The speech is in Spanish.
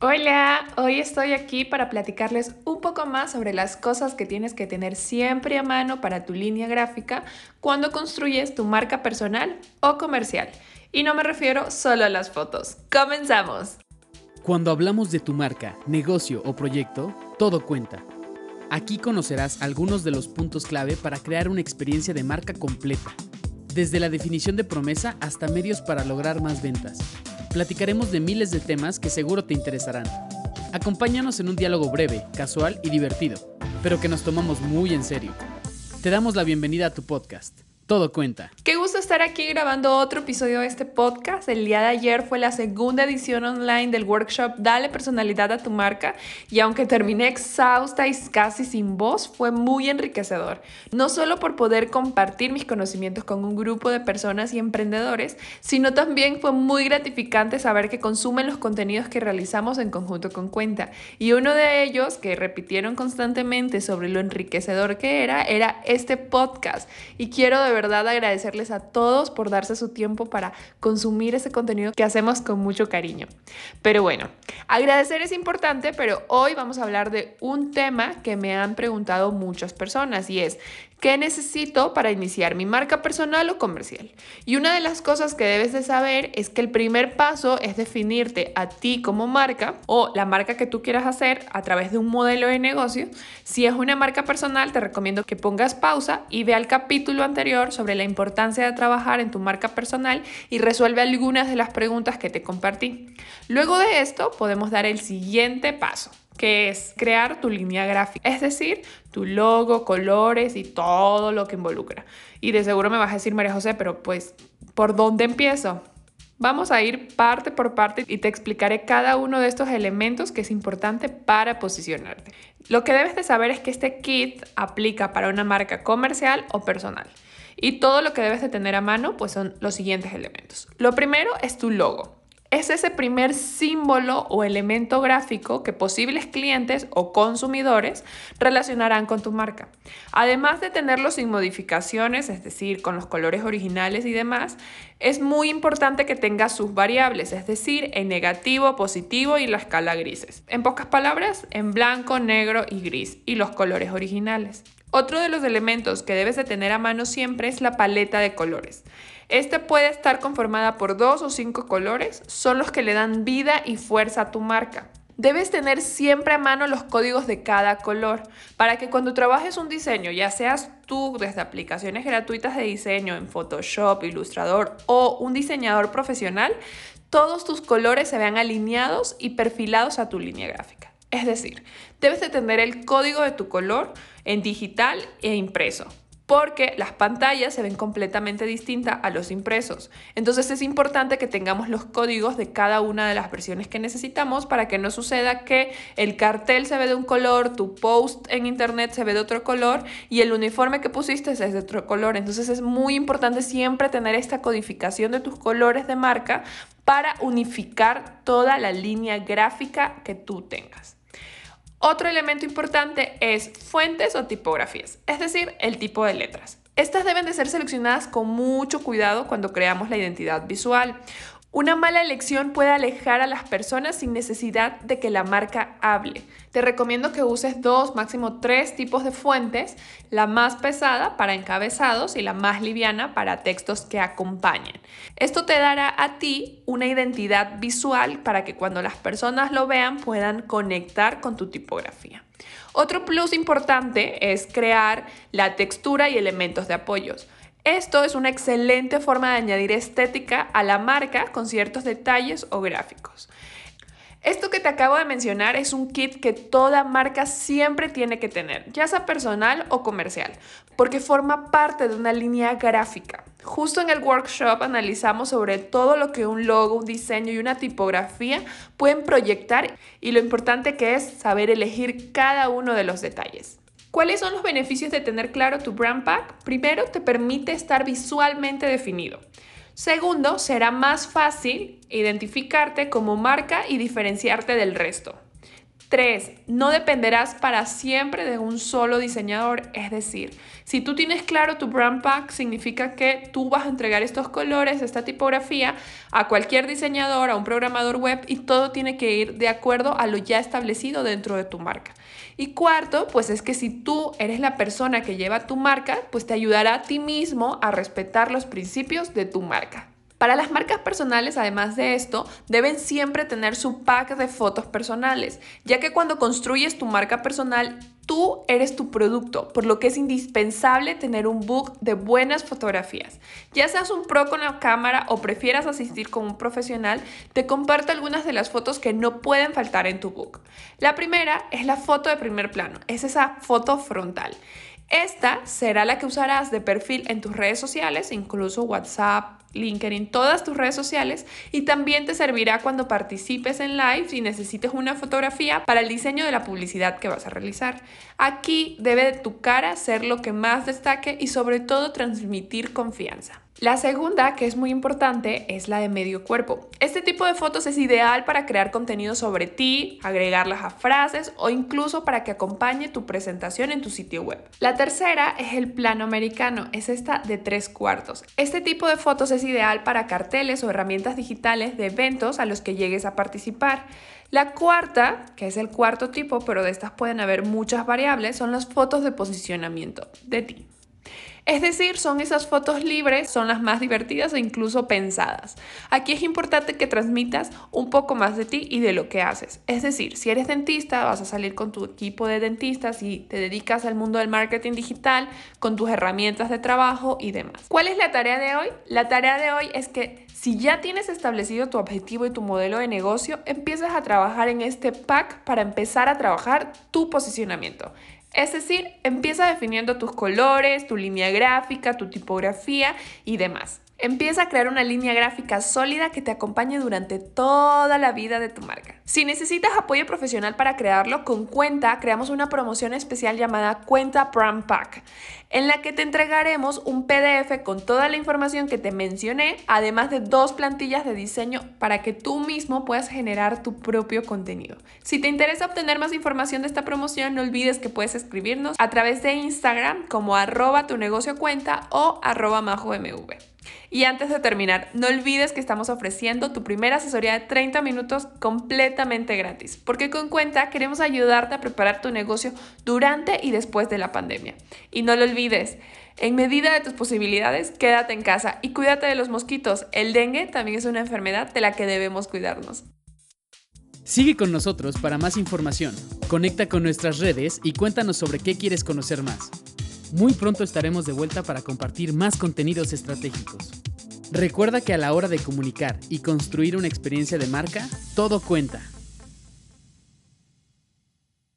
Hola, hoy estoy aquí para platicarles un poco más sobre las cosas que tienes que tener siempre a mano para tu línea gráfica cuando construyes tu marca personal o comercial. Y no me refiero solo a las fotos. ¡Comenzamos! Cuando hablamos de tu marca, negocio o proyecto, todo cuenta. Aquí conocerás algunos de los puntos clave para crear una experiencia de marca completa, desde la definición de promesa hasta medios para lograr más ventas platicaremos de miles de temas que seguro te interesarán. Acompáñanos en un diálogo breve, casual y divertido, pero que nos tomamos muy en serio. Te damos la bienvenida a tu podcast. Todo cuenta. Qué gusto estar aquí grabando otro episodio de este podcast. El día de ayer fue la segunda edición online del workshop Dale personalidad a tu marca y aunque terminé exhausta y casi sin voz, fue muy enriquecedor. No solo por poder compartir mis conocimientos con un grupo de personas y emprendedores, sino también fue muy gratificante saber que consumen los contenidos que realizamos en conjunto con Cuenta. Y uno de ellos que repitieron constantemente sobre lo enriquecedor que era, era este podcast. Y quiero de verdad agradecerles a todos por darse su tiempo para consumir ese contenido que hacemos con mucho cariño. Pero bueno, agradecer es importante, pero hoy vamos a hablar de un tema que me han preguntado muchas personas y es, ¿Qué necesito para iniciar mi marca personal o comercial? Y una de las cosas que debes de saber es que el primer paso es definirte a ti como marca o la marca que tú quieras hacer a través de un modelo de negocio. Si es una marca personal, te recomiendo que pongas pausa y vea el capítulo anterior sobre la importancia de trabajar en tu marca personal y resuelve algunas de las preguntas que te compartí. Luego de esto, podemos dar el siguiente paso que es crear tu línea gráfica, es decir, tu logo, colores y todo lo que involucra. Y de seguro me vas a decir, María José, pero pues, ¿por dónde empiezo? Vamos a ir parte por parte y te explicaré cada uno de estos elementos que es importante para posicionarte. Lo que debes de saber es que este kit aplica para una marca comercial o personal. Y todo lo que debes de tener a mano pues son los siguientes elementos. Lo primero es tu logo es ese primer símbolo o elemento gráfico que posibles clientes o consumidores relacionarán con tu marca. Además de tenerlo sin modificaciones, es decir, con los colores originales y demás, es muy importante que tenga sus variables, es decir, en negativo, positivo y la escala grises. En pocas palabras, en blanco, negro y gris y los colores originales. Otro de los elementos que debes de tener a mano siempre es la paleta de colores. Este puede estar conformada por dos o cinco colores, son los que le dan vida y fuerza a tu marca. Debes tener siempre a mano los códigos de cada color para que cuando trabajes un diseño, ya seas tú desde aplicaciones gratuitas de diseño en Photoshop, Illustrator o un diseñador profesional, todos tus colores se vean alineados y perfilados a tu línea gráfica. Es decir, debes de tener el código de tu color en digital e impreso porque las pantallas se ven completamente distintas a los impresos. Entonces es importante que tengamos los códigos de cada una de las versiones que necesitamos para que no suceda que el cartel se ve de un color, tu post en internet se ve de otro color y el uniforme que pusiste es de otro color. Entonces es muy importante siempre tener esta codificación de tus colores de marca para unificar toda la línea gráfica que tú tengas. Otro elemento importante es fuentes o tipografías, es decir, el tipo de letras. Estas deben de ser seleccionadas con mucho cuidado cuando creamos la identidad visual. Una mala elección puede alejar a las personas sin necesidad de que la marca hable. Te recomiendo que uses dos, máximo tres tipos de fuentes, la más pesada para encabezados y la más liviana para textos que acompañen. Esto te dará a ti una identidad visual para que cuando las personas lo vean puedan conectar con tu tipografía. Otro plus importante es crear la textura y elementos de apoyos. Esto es una excelente forma de añadir estética a la marca con ciertos detalles o gráficos. Esto que te acabo de mencionar es un kit que toda marca siempre tiene que tener, ya sea personal o comercial, porque forma parte de una línea gráfica. Justo en el workshop analizamos sobre todo lo que un logo, un diseño y una tipografía pueden proyectar y lo importante que es saber elegir cada uno de los detalles. ¿Cuáles son los beneficios de tener claro tu brand pack? Primero, te permite estar visualmente definido. Segundo, será más fácil identificarte como marca y diferenciarte del resto. Tres, no dependerás para siempre de un solo diseñador. Es decir, si tú tienes claro tu brand pack, significa que tú vas a entregar estos colores, esta tipografía a cualquier diseñador, a un programador web y todo tiene que ir de acuerdo a lo ya establecido dentro de tu marca. Y cuarto, pues es que si tú eres la persona que lleva tu marca, pues te ayudará a ti mismo a respetar los principios de tu marca. Para las marcas personales, además de esto, deben siempre tener su pack de fotos personales, ya que cuando construyes tu marca personal, tú eres tu producto, por lo que es indispensable tener un book de buenas fotografías. Ya seas un pro con la cámara o prefieras asistir con un profesional, te comparto algunas de las fotos que no pueden faltar en tu book. La primera es la foto de primer plano, es esa foto frontal. Esta será la que usarás de perfil en tus redes sociales, incluso WhatsApp, LinkedIn, todas tus redes sociales y también te servirá cuando participes en live y necesites una fotografía para el diseño de la publicidad que vas a realizar. Aquí debe de tu cara ser lo que más destaque y sobre todo transmitir confianza. La segunda, que es muy importante, es la de medio cuerpo. Este tipo de fotos es ideal para crear contenido sobre ti, agregarlas a frases o incluso para que acompañe tu presentación en tu sitio web. La tercera es el plano americano, es esta de tres cuartos. Este tipo de fotos es ideal para carteles o herramientas digitales de eventos a los que llegues a participar. La cuarta, que es el cuarto tipo, pero de estas pueden haber muchas variables, son las fotos de posicionamiento de ti. Es decir, son esas fotos libres, son las más divertidas e incluso pensadas. Aquí es importante que transmitas un poco más de ti y de lo que haces. Es decir, si eres dentista, vas a salir con tu equipo de dentistas y te dedicas al mundo del marketing digital, con tus herramientas de trabajo y demás. ¿Cuál es la tarea de hoy? La tarea de hoy es que si ya tienes establecido tu objetivo y tu modelo de negocio, empieces a trabajar en este pack para empezar a trabajar tu posicionamiento. Es decir, empieza definiendo tus colores, tu línea gráfica, tu tipografía y demás. Empieza a crear una línea gráfica sólida que te acompañe durante toda la vida de tu marca. Si necesitas apoyo profesional para crearlo, con Cuenta creamos una promoción especial llamada Cuenta Pram Pack, en la que te entregaremos un PDF con toda la información que te mencioné, además de dos plantillas de diseño para que tú mismo puedas generar tu propio contenido. Si te interesa obtener más información de esta promoción, no olvides que puedes escribirnos a través de Instagram como arroba tu negocio cuenta o arroba majomv. Y antes de terminar, no olvides que estamos ofreciendo tu primera asesoría de 30 minutos completamente gratis, porque con cuenta queremos ayudarte a preparar tu negocio durante y después de la pandemia. Y no lo olvides, en medida de tus posibilidades, quédate en casa y cuídate de los mosquitos. El dengue también es una enfermedad de la que debemos cuidarnos. Sigue con nosotros para más información. Conecta con nuestras redes y cuéntanos sobre qué quieres conocer más. Muy pronto estaremos de vuelta para compartir más contenidos estratégicos. Recuerda que a la hora de comunicar y construir una experiencia de marca, todo cuenta.